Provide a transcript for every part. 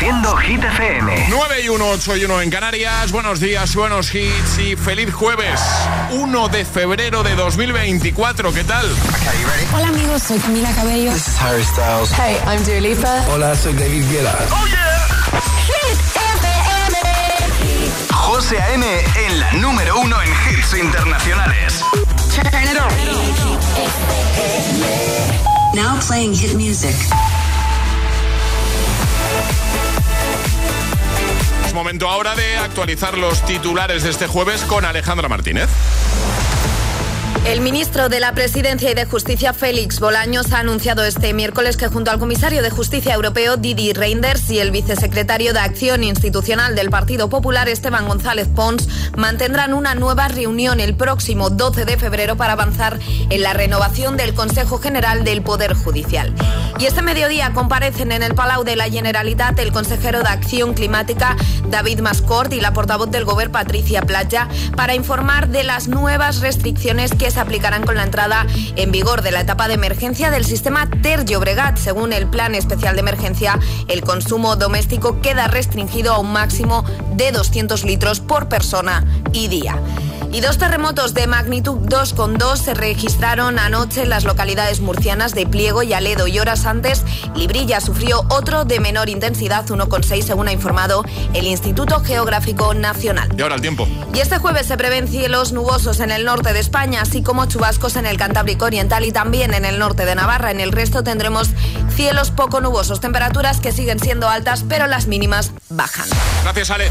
Reproduciendo Hit FM. 9 y 1, 8 y 1 en Canarias. Buenos días, buenos hits y feliz jueves. 1 de febrero de 2024. ¿Qué tal? Hola amigos, soy Camila Cabello. This is Harry Styles. Hey, I'm Dua Lipa. Hola, soy David Guetta. ¡Oh, yeah! Hit FM. José A.M. en la número 1 en hits internacionales. Turn it on. Now playing hit music. Es momento ahora de actualizar los titulares de este jueves con Alejandra Martínez. El ministro de la Presidencia y de Justicia, Félix Bolaños, ha anunciado este miércoles que junto al comisario de Justicia Europeo, Didi Reinders, y el vicesecretario de Acción Institucional del Partido Popular, Esteban González Pons, mantendrán una nueva reunión el próximo 12 de febrero para avanzar en la renovación del Consejo General del Poder Judicial. Y este mediodía comparecen en el Palau de la Generalitat el consejero de Acción Climática, David Mascort, y la portavoz del Gobierno, Patricia Playa, para informar de las nuevas restricciones que se aplicarán con la entrada en vigor de la etapa de emergencia del sistema Ter Llobregat. Según el Plan Especial de Emergencia, el consumo doméstico queda restringido a un máximo de 200 litros por persona y día. Y dos terremotos de magnitud 2,2 se registraron anoche en las localidades murcianas de Pliego y Aledo y horas antes Librilla sufrió otro de menor intensidad 1,6 según ha informado el Instituto Geográfico Nacional. Y ahora el tiempo. Y este jueves se prevén cielos nubosos en el norte de España, así como chubascos en el Cantábrico Oriental y también en el norte de Navarra. En el resto tendremos cielos poco nubosos, temperaturas que siguen siendo altas, pero las mínimas bajan. Gracias, Ale.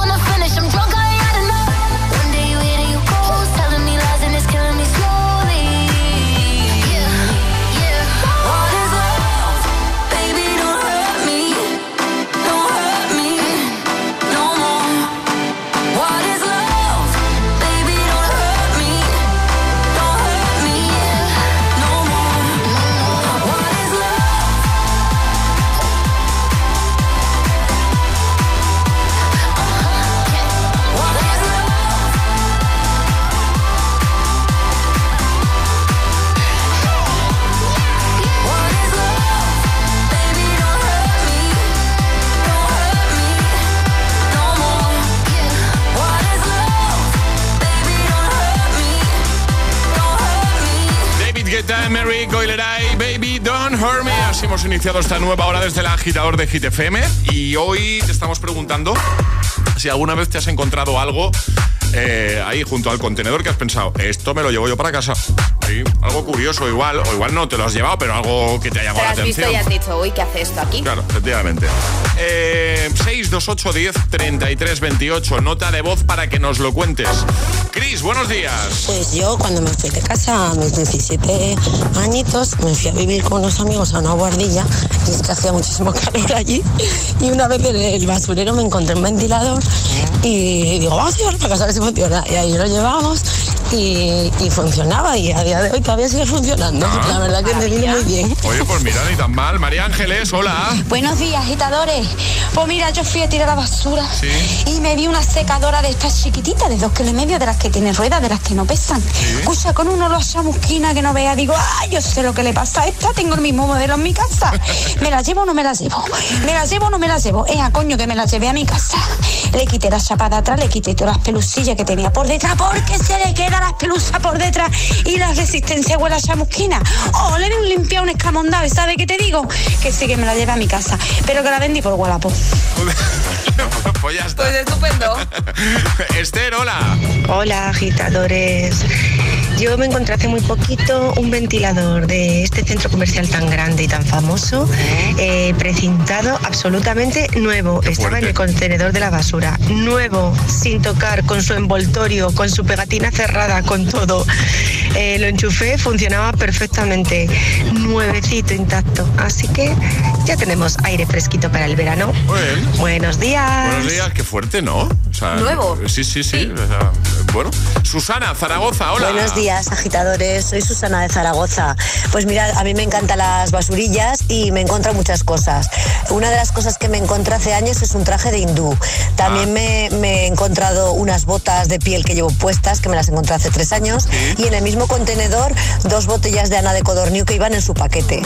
Así hemos iniciado esta nueva hora desde el agitador de Hit FM. Y hoy te estamos preguntando si alguna vez te has encontrado algo eh, ahí junto al contenedor que has pensado, esto me lo llevo yo para casa. Sí, algo curioso, igual, o igual no te lo has llevado, pero algo que te ha Te llamado lo la has visto atención. y has dicho, uy, ¿qué hace esto aquí? Claro, efectivamente. Eh, 628 10 33 28. Nota de voz para que nos lo cuentes. Cris, buenos días. Pues yo cuando me fui de casa a mis 17 añitos me fui a vivir con unos amigos a una guardilla y es que hacía muchísimo calor allí y una vez en el basurero me encontré un ventilador y digo vamos a llevarlo para casa a ver si funciona y ahí lo llevamos y, y funcionaba y a día de hoy todavía sigue funcionando. Ah. La verdad que me vino muy bien. Oye, pues mira, ni tan mal. María Ángeles, hola. Buenos días, agitadores. Pues mira, yo fui a tirar la basura Sí. y me vi una secadora de estas chiquititas, de dos kilos y medio, de las que tienen ruedas, de las que no pesan. Escucha, con uno los chamusquina que no vea, digo, ay, yo sé lo que le pasa a esta, tengo el mismo modelo en mi casa. ¿Me la llevo o no me la llevo? ¿Me la llevo o no me la llevo? Eh, a coño, que me la llevé a mi casa. Le quité la chapa de atrás, le quité todas las pelusillas que tenía por detrás, porque se le queda las pelusas por detrás y la resistencia huele a chamusquina. Oh, le di un limpiado, un escamondado, ¿y sabe qué te digo? Que sí que me la llevé a mi casa, pero que la vendí por Wallapop. pues ya está. Pues estupendo. Esther, hola. Hola agitadores. Yo me encontré hace muy poquito un ventilador de este centro comercial tan grande y tan famoso, eh, precintado, absolutamente nuevo. Estaba en el contenedor de la basura, nuevo, sin tocar, con su envoltorio, con su pegatina cerrada, con todo. Eh, lo enchufé, funcionaba perfectamente, nuevecito, intacto. Así que ya tenemos aire fresquito para el verano. Buenos días. Buenos días, qué fuerte, ¿no? O sea, Nuevo. Sí, sí, sí. o sea, bueno, Susana, Zaragoza, hola. Buenos días, agitadores. Soy Susana de Zaragoza. Pues mira, a mí me encantan las basurillas y me encuentro muchas cosas. Una de las cosas que me encontré hace años es un traje de hindú. También me, me he encontrado unas botas de piel que llevo puestas, que me las encontré hace tres años. Y en el mismo contenedor, dos botellas de Ana de Codorniu que iban en su paquete.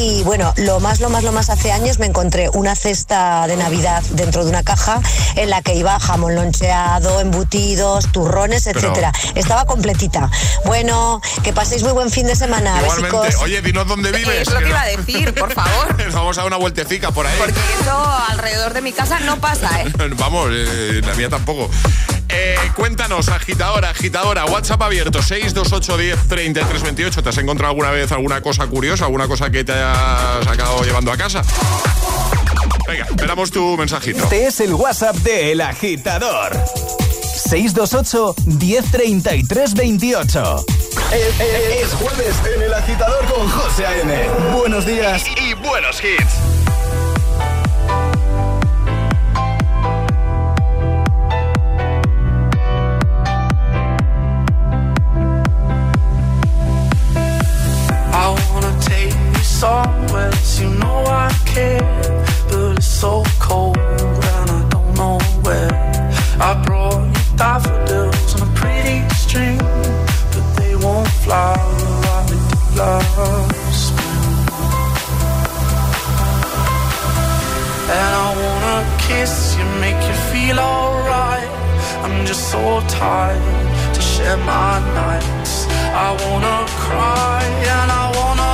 Y bueno, lo más, lo más, lo más hace años me encontré una cesta de Navidad dentro de una caja en la que iba jamón loncheado, embutidos, turrones, Pero- etcétera. Estaba completita. Bueno, que paséis muy buen fin de semana, Igualmente, besicos. oye, dinos dónde vives. Es lo que iba a decir, por favor. Nos Vamos a dar una vueltecica por ahí. Porque eso alrededor de mi casa no pasa, ¿eh? Vamos, eh, la mía tampoco. Eh, cuéntanos, agitadora, agitadora, WhatsApp abierto, 628 10 33 28. ¿Te has encontrado alguna vez alguna cosa curiosa, alguna cosa que te has acabado llevando a casa? Venga, esperamos tu mensajito. Este es el WhatsApp de El Agitador. 628 1033 28. Es, es- es jueves en El Agitador con José A.M. Buenos días Y, y buenos hits. I wanna take you somewhere you know I care, but it's so cold and I don't know where. I brought daffodils on a pretty string, but they won't flower. And I wanna kiss you, make you feel alright. I'm just so tired to share my nights. I wanna cry and I wanna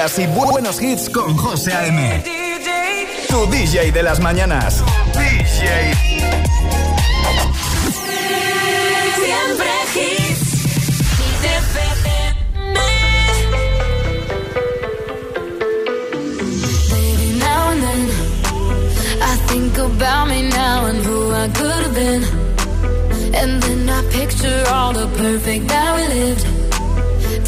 días y bu- buenos hits con José A.M. Tu DJ de las mañanas. DJ. Siempre hits. Baby, now and then I think about me now and who I could have been. And then I picture all the perfect that we lived.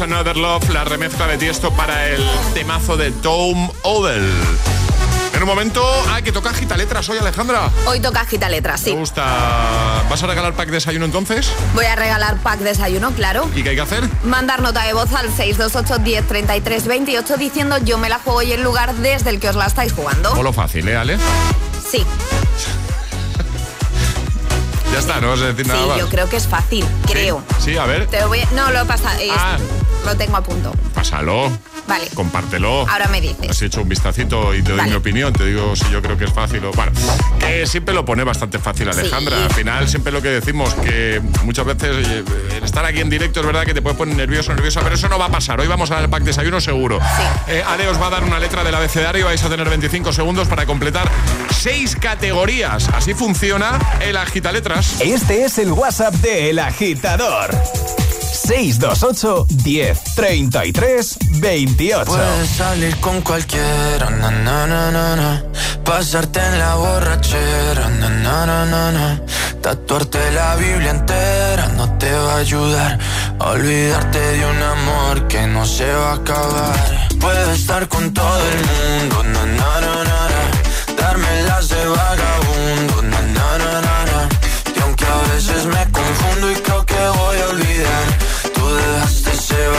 Another Love, la remezcla de Tiesto para el temazo de Tom Odell. En un momento, ah, que toca gita letras hoy, Alejandra. Hoy toca agita letras, sí. Me gusta. ¿Vas a regalar pack desayuno entonces? Voy a regalar pack desayuno, claro. ¿Y qué hay que hacer? Mandar nota de voz al 628 10 33 28 diciendo yo me la juego y el lugar desde el que os la estáis jugando. O lo fácil, ¿eh, Ale? Sí, Ya está, no vas a decir sí, nada más. yo creo que es fácil, creo. Sí, a ver, Te lo voy a- No, lo pasa. es- Ah. Lo tengo a punto. pásalo. Vale. Compártelo. Ahora me dices. Has hecho un vistacito y te doy Vale. mi opinión. Te digo si yo creo que es fácil o. Bueno, que siempre lo pone bastante fácil, Alejandra. Sí. Al final, siempre lo que decimos, que muchas veces eh, el estar aquí en directo es verdad que te puede poner nervioso, nerviosa, pero eso no va a pasar. Hoy vamos al pack desayuno seguro. Eh, Ale os va a dar una letra del abecedario. Vais a tener 25 segundos para completar seis categorías. Así funciona el agitaletras. Este es el WhatsApp de El Agitador. 628 10 33 28. Puedes salir con cualquiera, na, na, na, na, pasarte en la borrachera, na, na, na, na, tatuarte la Biblia entera no te va a ayudar a olvidarte de un amor que no se va a acabar. Puedes estar con todo el mundo, na, na, na, na. darme las de vagabundo,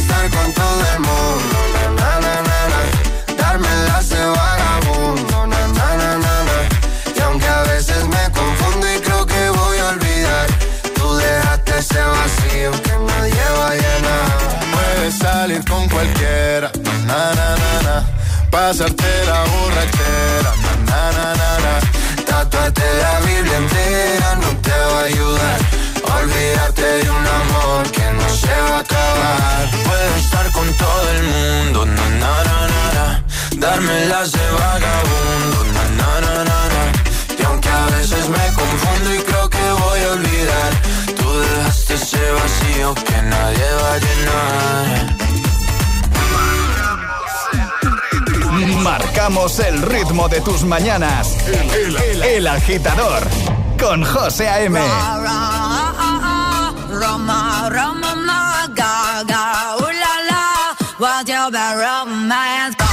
Estar con todo el mundo, na, na, na, darme las de vagabundo. Y aunque a veces me confundo y creo que voy a olvidar, tú dejaste ese vacío que nadie va a llenar. Puedes salir con cualquiera, na, na, na, na, pasarte la borrachera, na, na, na, na, na. Tatuarte la Biblia entera no te va a ayudar. Olvídate de un amor que no se va a acabar. Puedo estar con todo el mundo, na, na, na, na, na. Darme las de vagabundo, na, na, na, na, na. Y aunque a veces me confundo y creo que voy a olvidar, tú dejaste ese vacío que nadie va a llenar. Marcamos el ritmo de tus mañanas. El, el- el agitador con José A.M. Roma, Roma, ma, ga, ga, ooh la la, what's your bad romance?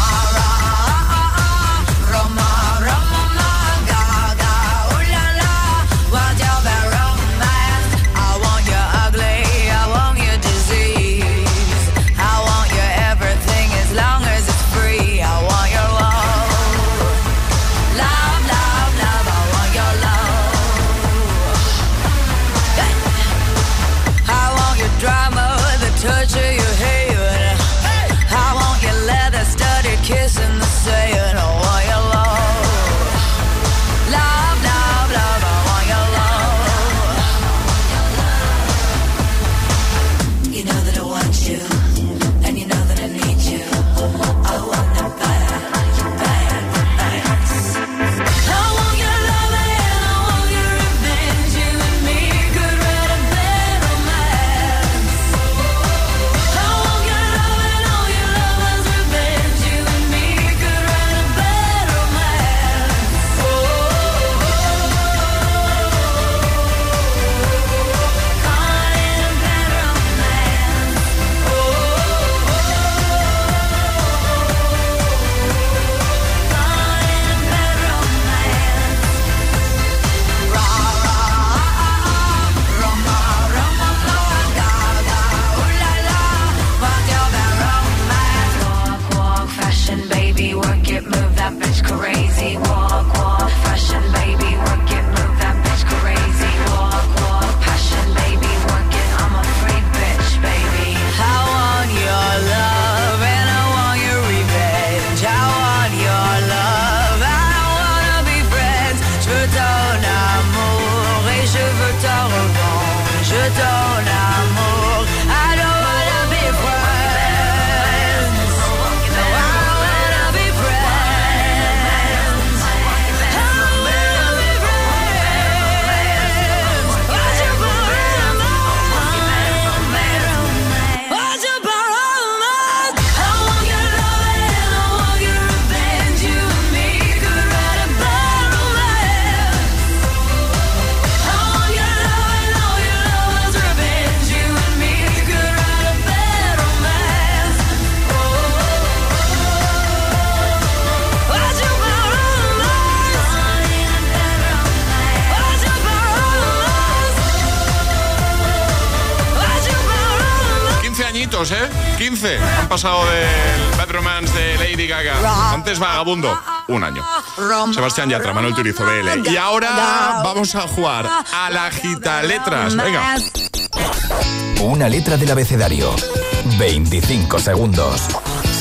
Pasado del Bad Romance de Lady Gaga. Antes Vagabundo. Un año. Sebastián Yatra, Manuel Turizo, BL. Y ahora vamos a jugar a la gita letras. Venga. Una letra del abecedario. 25 segundos.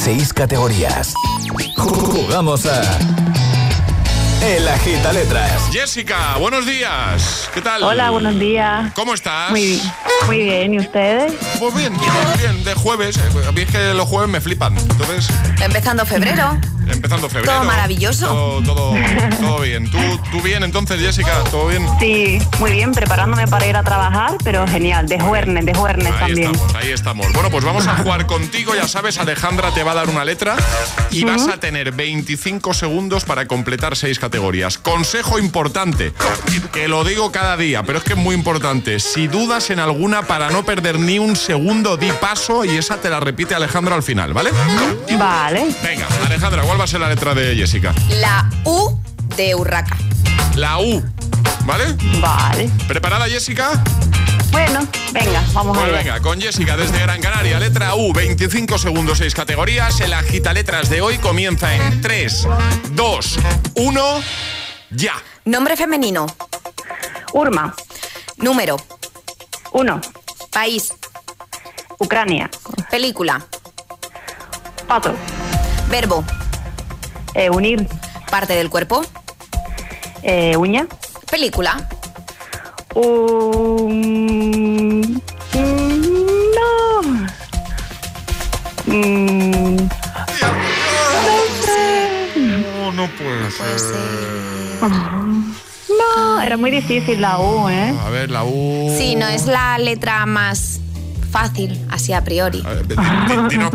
6 categorías. Jugamos a. El agita letras. Jessica, buenos días. ¿Qué tal? Hola, buenos días. ¿Cómo estás? Muy, muy bien, ¿y ustedes? Pues bien, bien, bien, de jueves. A mí es que los jueves me flipan. Entonces, Empezando febrero. empezando febrero. Todo maravilloso. Todo, todo, todo bien. ¿Tú, ¿Tú bien entonces, Jessica? ¿Todo bien? Sí, muy bien, preparándome para ir a trabajar, pero genial, de juernes, de juernes Ahí también. estamos, ahí estamos. Bueno, pues vamos a jugar contigo. Ya sabes, Alejandra te va a dar una letra y vas a tener 25 segundos para completar seis categorías. Consejo importante, que lo digo cada día, pero es que es muy importante. Si dudas en alguna, para no perder ni un segundo, di paso y esa te la repite Alejandra al final, ¿vale? Vale. Venga, Alejandra, ¿cuál va a ser la letra de Jessica? La U de Urraca. La U, ¿vale? Vale. ¿Preparada, Jessica? Bueno, venga, vamos Pues a ver. venga, con Jessica desde Gran Canaria, letra U, 25 segundos, 6 categorías. El agita letras de hoy comienza en 3, 2, 1, ya. Nombre femenino. Urma. Número. Uno. País. Ucrania. Película. Pato. Verbo. Eh, unir. Parte del cuerpo. Eh, uña. Película. Un... No. Mm, No, no puede ser. No, era muy difícil la U, ¿eh? A ver, la U. Sí, no es la letra más fácil, así a priori. A ver,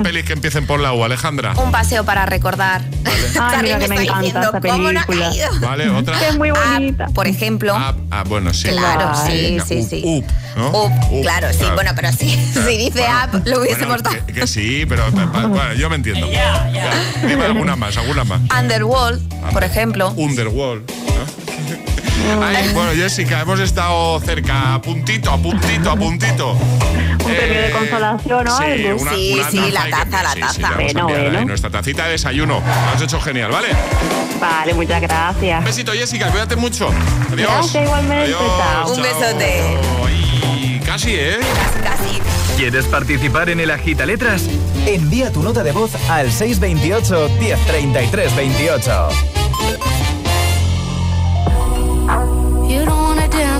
pelis que empiecen por la U, Alejandra. Un paseo para recordar. Ay, mira que me está encanta diciendo, esta ¿cómo no ha película. caído? Vale, otra. Es muy bonita. Por ejemplo. Ah, ah, bueno, sí. Claro, sí, Venga, sí, up, sí. up, ¿no? Up, Up, claro, sí. Bueno, pero sí, si dice app, lo hubiésemos Bueno, dado. que, que sí, pero pa- pa- bueno, yo me entiendo. Ya, Dime alguna más, alguna más. Underworld, por ejemplo. Underworld. Bueno, Jessica, hemos estado cerca, a puntito, a puntito, a puntito. Un premio de Eh, consolación o sí, algo. una- Sí, una sí, taza la taza, la sí, sí, taza. Bueno, bueno. Nuestra tacita de desayuno. Lo has hecho genial, ¿vale? Vale, muchas gracias. Un besito, Jessica, cuídate mucho. Adiós. Gracias, igualmente, Adiós, chao. Un besote. Y casi, ¿eh? Casi. ¿Quieres participar en el agita letras? Envía tu nota de voz al 628 1033 28.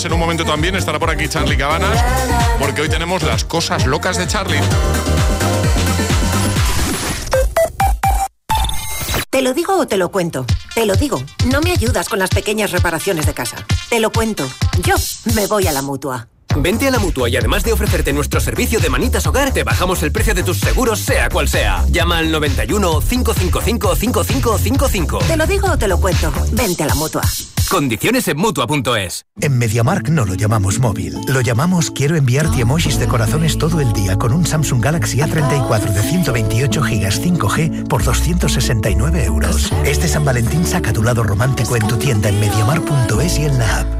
además en un momento también estará por aquí Charlie Cabanas, porque hoy tenemos las cosas locas de Charlie. ¿Te lo digo o te lo cuento? Te lo digo. No me ayudas con las pequeñas reparaciones de casa. Te lo cuento. Yo me voy a la mutua. Vente a la mutua y además de ofrecerte nuestro servicio de manitas hogar, te bajamos el precio de tus seguros, sea cual sea. Llama al 91 555 5555. ¿Te lo digo o te lo cuento? Vente a la mutua. Condiciones en mutua.es. En MediaMark no lo llamamos móvil, lo llamamos quiero enviarte emojis de corazones todo el día con un Samsung Galaxy A34 de 128 GB 5G por 269 euros. Este San Valentín saca tu lado romántico en tu tienda en MediaMark.es y en la app.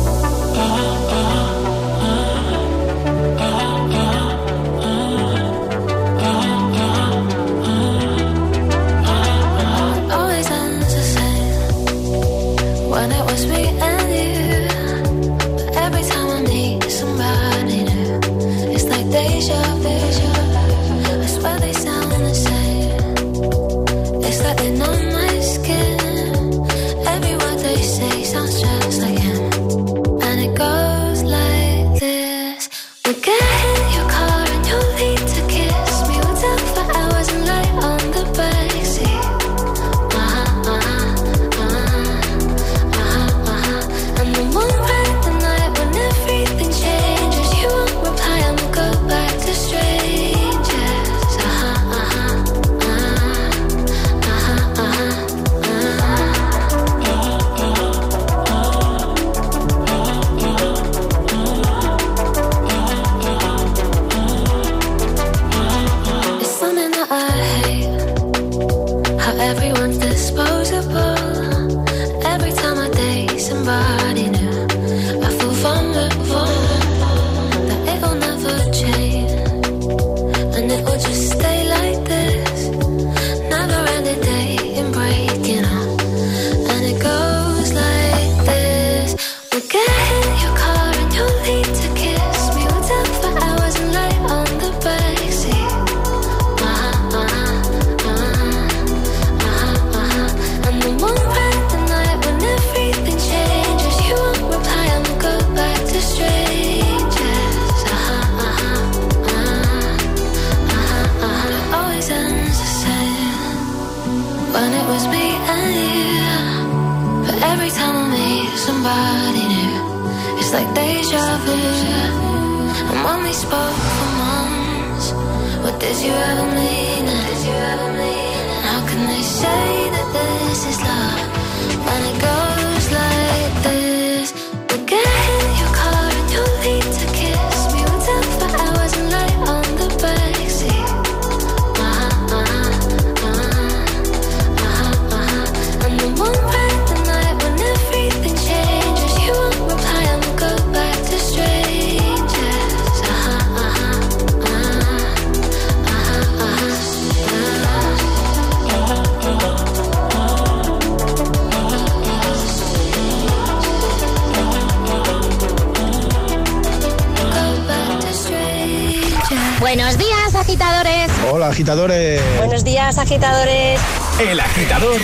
agitadores. El agitador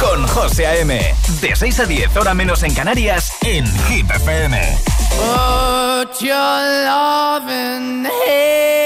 con José A.M. De 6 a 10, hora menos en Canarias, en Hit FM. Put your loving hand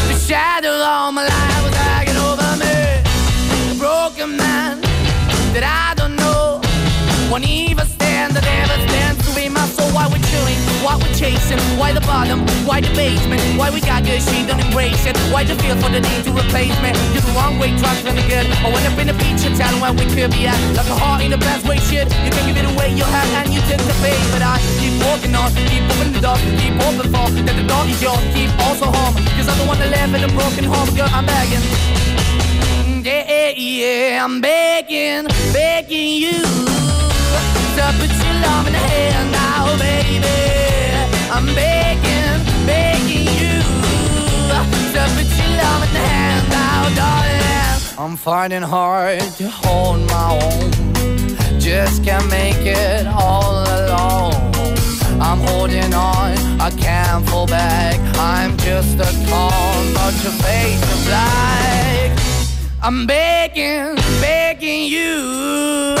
Shadow all my life was hanging over me. A broken man that I. Won't even stand, I never stand to be my soul. Why we're chilling, why we're chasing, why the bottom, why the basement, why we got good, she don't embrace it. Why the feel for the need to replace me? You're the wrong way, trying to the good. I went up in a feature town where we could be at. Like a heart in the best way, shit. You can give it away, you have, and you tend to pay. But I keep walking on, keep moving the door, keep open for that the door is yours, keep also home. Cause I'm the one that live in a broken home, girl, I'm begging. Mm, yeah, yeah, I'm begging, begging you put your love in the now, baby. I'm begging, begging you put your love in the now, darling. I'm finding hard to hold my own. Just can't make it all alone. I'm holding on, I can't fall back. I'm just a call, but your face is black. I'm begging, begging you.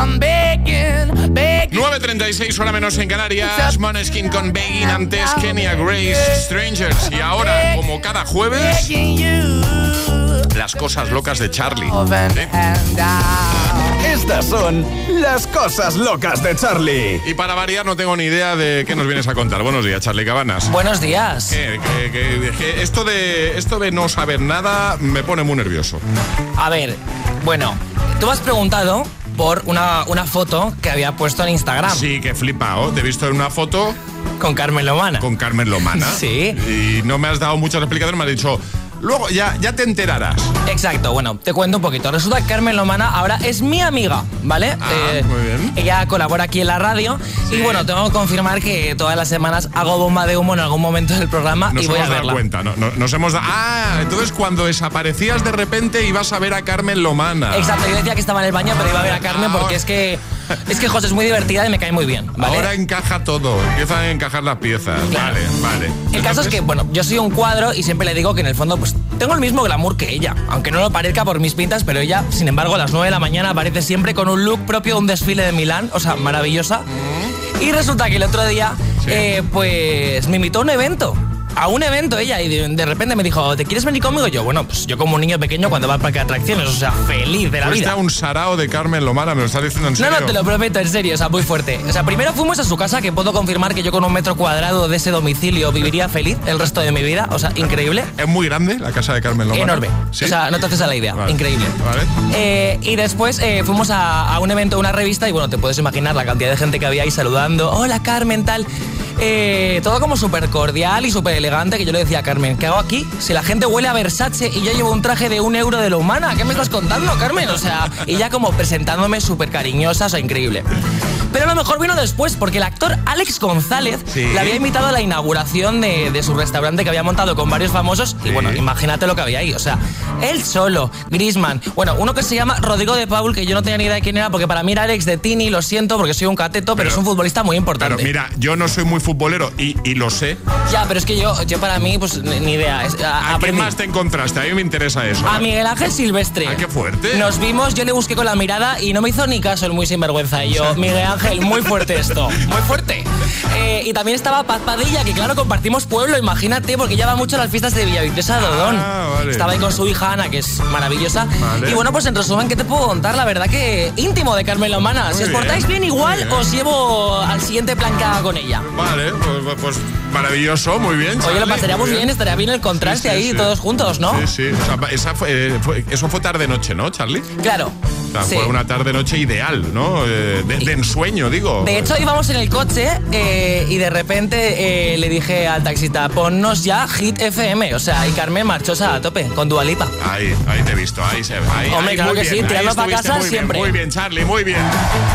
I'm begging, begging. 9.36 hora menos en Canarias, Moneskin con Begging antes Kenya Grace, Strangers y ahora, como cada jueves, las cosas locas de Charlie. Estas son las cosas locas de Charlie. Y para variar no tengo ni idea de qué nos vienes a contar. Buenos días, Charlie Cabanas. Buenos días. Que- que- que- que esto, de, esto de no saber nada me pone muy nervioso. A ver, bueno, tú me has preguntado por una, una foto que había puesto en Instagram. Sí, que flipado. Te he visto en una foto Con Carmen Lomana. con Carmen Lomana. Sí. Y no me has dado muchas explicaciones, me has dicho, luego ya, ya te enterarás. Exacto, bueno, te cuento un poquito. Resulta que Carmen Lomana ahora es mi amiga, ¿vale? Eh, muy bien. Ella colabora aquí en la radio y bueno, tengo que confirmar que todas las semanas hago bomba de humo en algún momento del programa Nos y voy hemos a dado verla. cuenta, no- no- nos hemos dado... Ah, entonces cuando desaparecías de repente ibas a ver a Carmen Lomana. Exacto, yo decía que estaba en el baño, pero iba a ver a Carmen porque es que es que José es muy divertida y me cae muy bien, ¿vale? Ahora encaja todo, empiezan a encajar las piezas. Vale, vale. El caso es que, bueno, yo soy un cuadro y siempre le digo que en el fondo, pues tengo el mismo glamour que ella. Aunque no lo parezca por mis pintas, pero ella, sin embargo, a las 9 de la mañana aparece siempre con un look propio de un desfile de Milán, o sea, maravillosa. Y resulta que el otro día, eh, pues me invitó a un evento. A un evento ella y de, de repente me dijo, ¿te quieres venir conmigo? Y yo, bueno, pues yo como un niño pequeño cuando va al parque de atracciones, o sea, feliz de la Fuiste vida. a un sarao de Carmen Lomana, me lo estás diciendo en No, serio. no, te lo prometo, en serio, o sea, muy fuerte. O sea, primero fuimos a su casa, que puedo confirmar que yo con un metro cuadrado de ese domicilio viviría feliz el resto de mi vida. O sea, increíble. Es muy grande la casa de Carmen Lomana. Enorme. ¿Sí? O sea, no te haces a la idea. Vale. Increíble. Vale. Eh, y después eh, fuimos a, a un evento, una revista, y bueno, te puedes imaginar la cantidad de gente que había ahí saludando. Hola, Carmen, tal. Eh, todo como súper cordial y súper elegante, que yo le decía a Carmen, ¿qué hago aquí? Si la gente huele a Versace y yo llevo un traje de un euro de lo humana, ¿qué me estás contando, Carmen? O sea, y ya como presentándome súper cariñosa, o sea, increíble. Pero lo mejor vino después, porque el actor Alex González Sí. le había invitado a la inauguración de, de su restaurante que había montado con varios famosos. Y bueno, imagínate lo que había ahí. O sea, él solo, Grisman. Bueno, uno que se llama Rodrigo de Paul, que yo no tenía ni idea de quién era, porque para mí era Alex de Tini, lo siento, porque soy un cateto, pero, es un futbolista muy importante. Pero mira, yo no soy muy futbolero y, y lo sé. Ya, pero es que yo, yo para mí, pues ni idea. A- ¿A quién más te encontraste? A mí me interesa eso. A Miguel Ángel Silvestre. Ah, qué fuerte. Nos vimos, yo le busqué con la mirada y no me hizo ni caso el muy sinvergüenza. Y yo, Miguel Ángel, muy fuerte esto, muy fuerte. Eh, y también estaba Paz Padilla, que claro, compartimos pueblo, imagínate, porque ella va mucho a las fiestas de Villaviciosa de Odón. Ah, vale. Estaba ahí con su hija Ana, que es maravillosa. Vale. Y bueno, pues en resumen, ¿qué te puedo contar? La verdad que íntimo de Carmen Lomana. si Muy os bien, portáis bien igual, bien. os llevo al siguiente plan que haga con ella. Vale, pues, pues maravilloso, muy bien. Oye, lo pasaríamos muy bien, estaría bien el contraste Sí, sí, ahí, sí. todos juntos, ¿no? Sí, sí. O sea, esa fue, eh, fue- eso fue tarde-noche, ¿no, Charlie? Claro. O sea, fue una tarde-noche ideal, ¿no? Eh, de, de ensueño, digo. De hecho, íbamos en el coche eh, y de repente eh, le dije al taxista, ponnos ya Hit FM. O sea, y Carmen marchosa a tope, con Dualipa. Ahí, ahí te he visto, ahí se ve. Ahí, Hombre, ahí, claro que bien, sí, tirando pa' estuviste casa muy siempre. Bien, muy bien, Charlie, muy bien.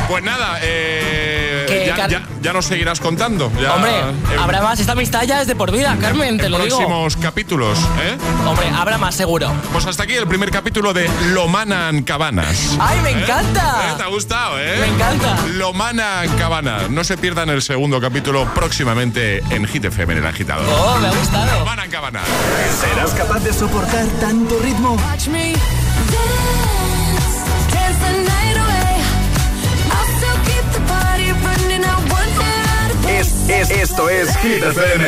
Pues nada, eh, Que ya, Car- ya- ya nos seguirás contando. Ya, Hombre, habrá más, esta amistad ya es de por vida, Carmen, te en lo digo. próximos capítulos, ¿eh? Hombre, habrá más seguro. Pues hasta aquí el primer capítulo de Lomanan Cabanas. ¡Ay, me ¿Eh? encanta! ¿Eh? ¿Te ha gustado, eh? Me encanta. Lomanan Cabanas. No se pierdan el segundo capítulo próximamente en Hit FM en el agitador. Oh, me ha gustado. Lomanan Cabanas. ¿Serás capaz de soportar tanto ritmo? Watch me Es, es, esto es Hit FM.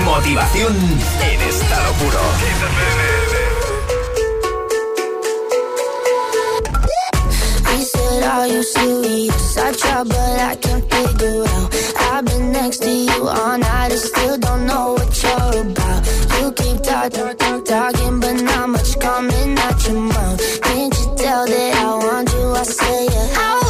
I Motivación en estado puro. He said, Are you serious? I try, but I can't figure out. I've been next to you all night and still don't know what you're about. You keep talking, talk, talking, but not much coming out your mouth. Can't you tell that I want you? I say, yeah. I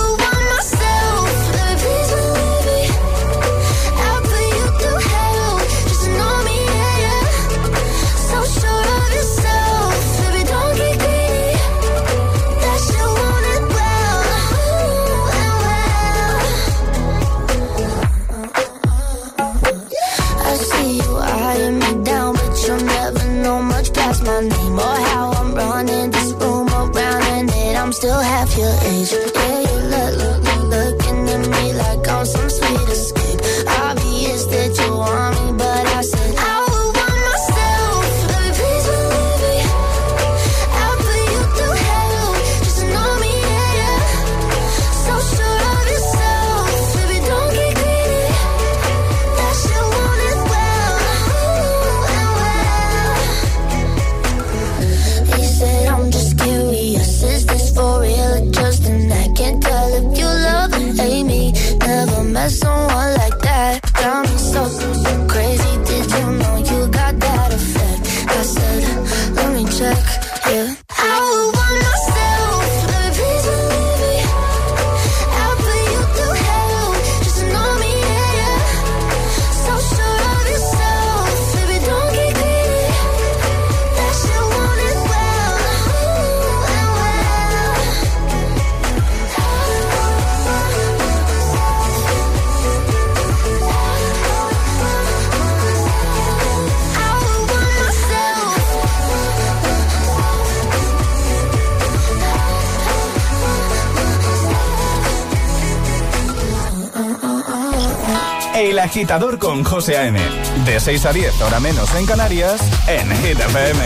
agitador con José A.M. De 6 a 10, hora menos en Canarias, en Hit FM.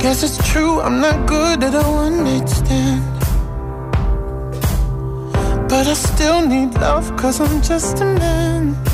Guess it's true, I'm not good at a one night stand. But I still need love, cause I'm just a man.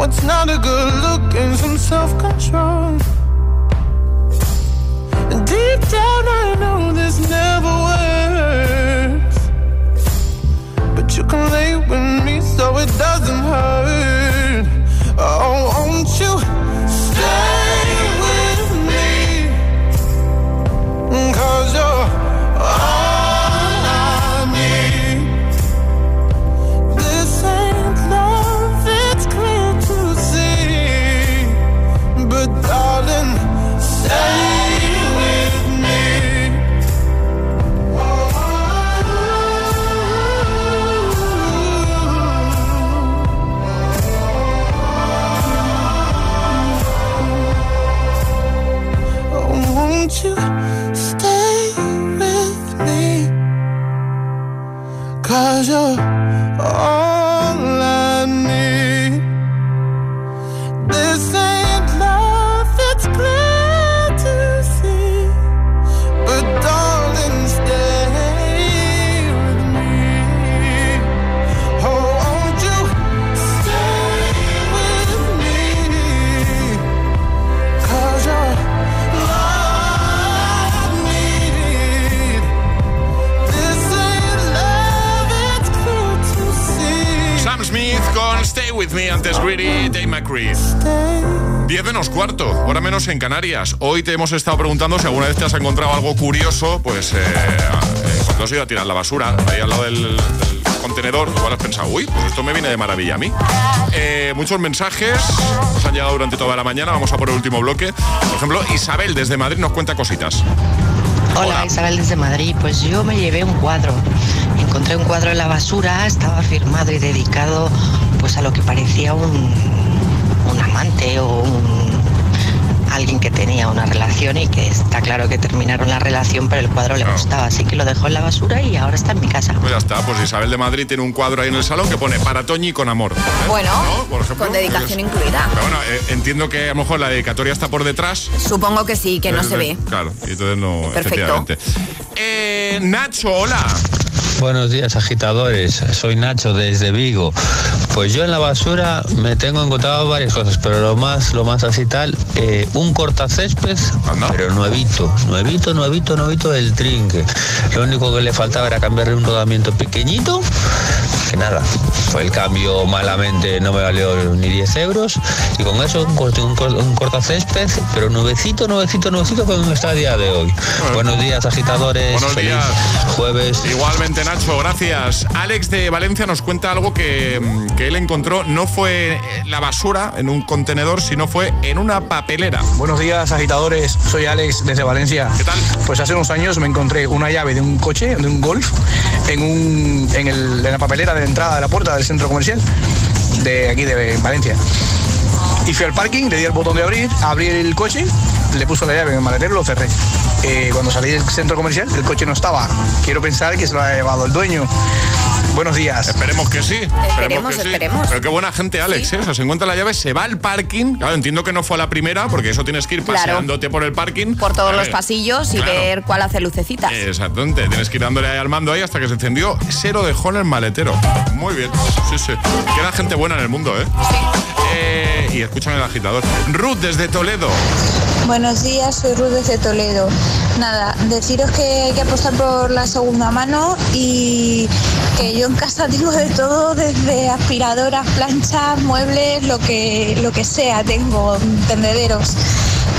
No, it's not a good look and some self-control. And deep down I know this never works. But you can lay with me so it doesn't hurt. Stay With Me, antes Greedy, Dave McCree. 10 menos cuarto, hora menos en Canarias. Hoy te hemos estado preguntando si alguna vez te has encontrado algo curioso, pues eh, eh, cuando has ido a tirar la basura, ahí al lado del, del contenedor, igual has pensado, uy, pues esto me viene de maravilla a mí. Eh, muchos mensajes nos han llegado durante toda la mañana, vamos a por el último bloque. Por ejemplo, Isabel desde Madrid nos cuenta cositas. Hola, Isabel desde Madrid. Pues yo me llevé un cuadro. Encontré un cuadro en la basura, estaba firmado y dedicado pues a lo que parecía un, un amante o un alguien que tenía una relación y que está claro que terminaron la relación, pero el cuadro le gustaba, así que lo dejó en la basura y ahora está en mi casa. Pues ya está, pues Isabel de Madrid tiene un cuadro ahí en el salón que pone para Toñi con amor. ¿eh? Bueno, ¿No? Por ejemplo, con dedicación pues- incluida. Pero bueno, eh, entiendo que a lo mejor la dedicatoria está por detrás. Supongo que sí, que no se ve. Claro, y entonces no, Perfecto. efectivamente. Eh, Nacho, hola. Buenos días, agitadores. Soy Nacho desde Vigo. Pues yo en la basura me tengo encontrado varias cosas, pero lo más, lo más así tal, eh, un cortacésped, pero nuevito, nuevito, nuevito, nuevito del trinque. Lo único que le faltaba era cambiarle un rodamiento pequeñito, que nada, fue el cambio malamente, no me valió ni 10 euros, y con eso un, un, un cortacésped, pero nuevecito, nuevecito, nuevecito como está a día de hoy. Buenos días, agitadores. Buenos Feliz días. jueves. Igualmente, Nacho, gracias. Alex de Valencia nos cuenta algo que, que él encontró. No fue en la basura, en un contenedor, sino fue en una papelera. Buenos días, agitadores. Soy Alex desde Valencia. ¿Qué tal? Pues hace unos años me encontré una llave de un coche, de un Golf, en, un, en, el- en la papelera de entrada de la puerta del centro comercial de aquí de Valencia. Y fui al parking, le di el botón de abrir, abrí el coche, le puso la llave en el maletero y lo cerré. Eh, cuando salí del centro comercial, el coche no estaba. Quiero pensar que se lo ha llevado el dueño. Buenos días. Esperemos que sí. Esperemos, que sí. esperemos. Pero qué buena gente, Alex. ¿eh? O sea, se encuentra la llave, se va al parking. Claro, entiendo que no fue a la primera, porque eso tienes que ir Claro. paseándote por el parking. Por todos los pasillos y claro. ver cuál hace lucecitas. Exactamente, tienes que ir dándole al mando ahí hasta que se encendió. Se lo dejó en el maletero. Muy bien, sí, sí. Queda gente buena en el mundo, ¿eh? Y escúchame el agitador. Ruth desde Toledo. Buenos días, soy Ruth desde Toledo. Nada, deciros que hay que apostar por la segunda mano y que yo en casa tengo de todo, desde aspiradoras, planchas, muebles, lo que, lo que sea, tengo tendederos.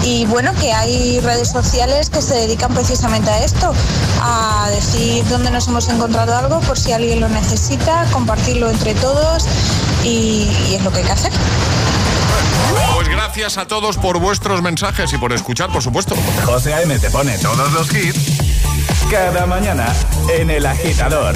Y bueno, que hay redes sociales que se dedican precisamente a esto, a decir dónde nos hemos encontrado algo por si alguien lo necesita, compartirlo entre todos y, y es lo que hay que hacer. Pues gracias a todos por vuestros mensajes y por escuchar, por supuesto. José A.M. te pone todos los hits cada mañana en El Agitador.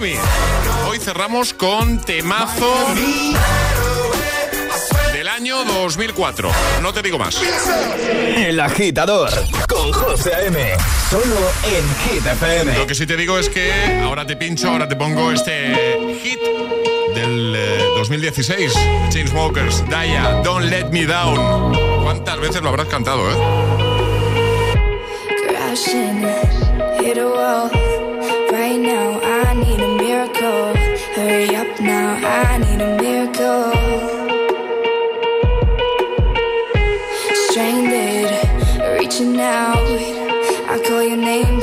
Hoy cerramos con temazo del año 2004. No te digo más. El agitador con José A.M. Solo en Hit FM. Lo que sí te digo es que ahora te pincho, ahora te pongo este hit del eh, 2016. Chainsmokers, Daya, Don't Let Me Down. ¿Cuántas veces lo habrás cantado, eh? crashing, hit a wall. Right now, I need a Hurry up now, I need a miracle. Stranded, reaching out. I call your name,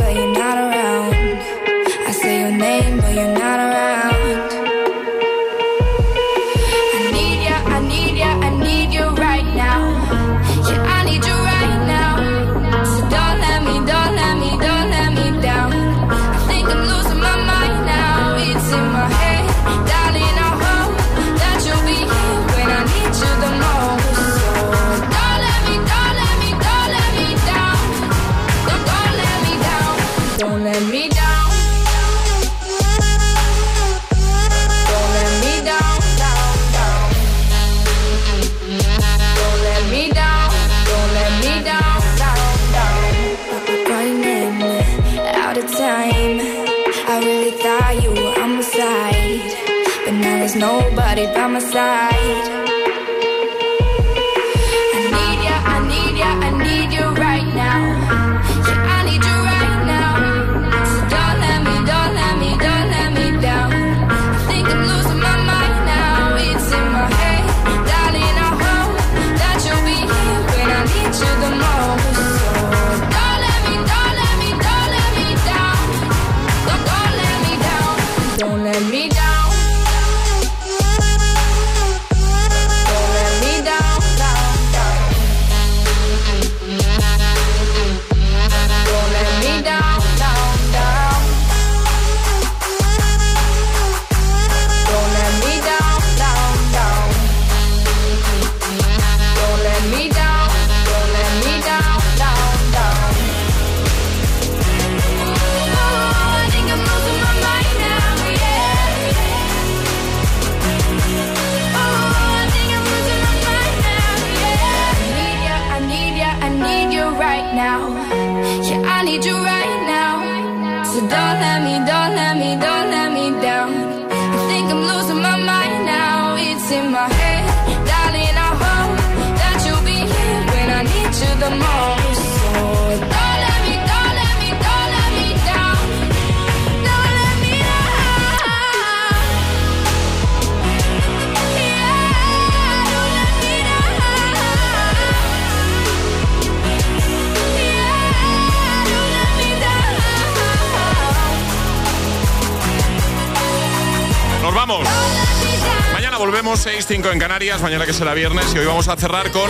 6, 5 en Canarias, mañana que será viernes y hoy vamos a cerrar con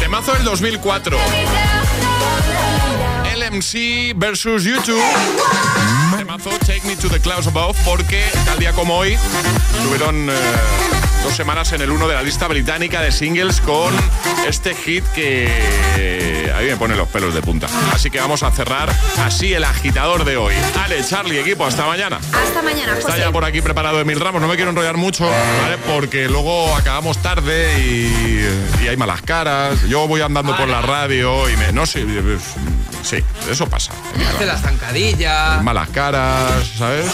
Temazo del 2004. LMC versus YouTube. Temazo Take Me to the Clouds Above porque tal día como hoy tuvieron... Eh, dos semanas en el 1 de la lista británica de singles con este hit que a mí me pone los pelos de punta. Así que vamos a cerrar así el agitador de hoy. Ale, Charlie, equipo, hasta mañana. Hasta mañana, Está José. ya por aquí preparado Emil Ramos. No me quiero enrollar mucho, ¿vale? Porque luego acabamos tarde y, y hay malas caras. Yo voy andando por la radio y me. No sé. Sí, eso pasa. Hace la zancadilla. Malas caras, ¿sabes?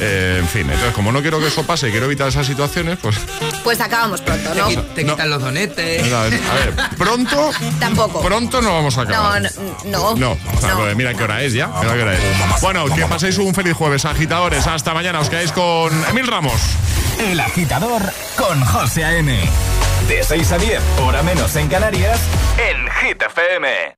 Eh, en fin, entonces como no quiero que eso pase, quiero evitar esas situaciones, pues... Pues acabamos pronto, ¿no? Te, te quitan los donetes. A ver, pronto... Tampoco. Pronto no vamos a No, acabar. no, no. No, o sea, pues mira qué hora es ya. Mira qué hora es. Bueno, que paséis un feliz jueves, agitadores. Hasta mañana. Os quedáis con Emil Ramos. El agitador con José A.M. De 6 a 10, hora menos en Canarias, en Hit FM.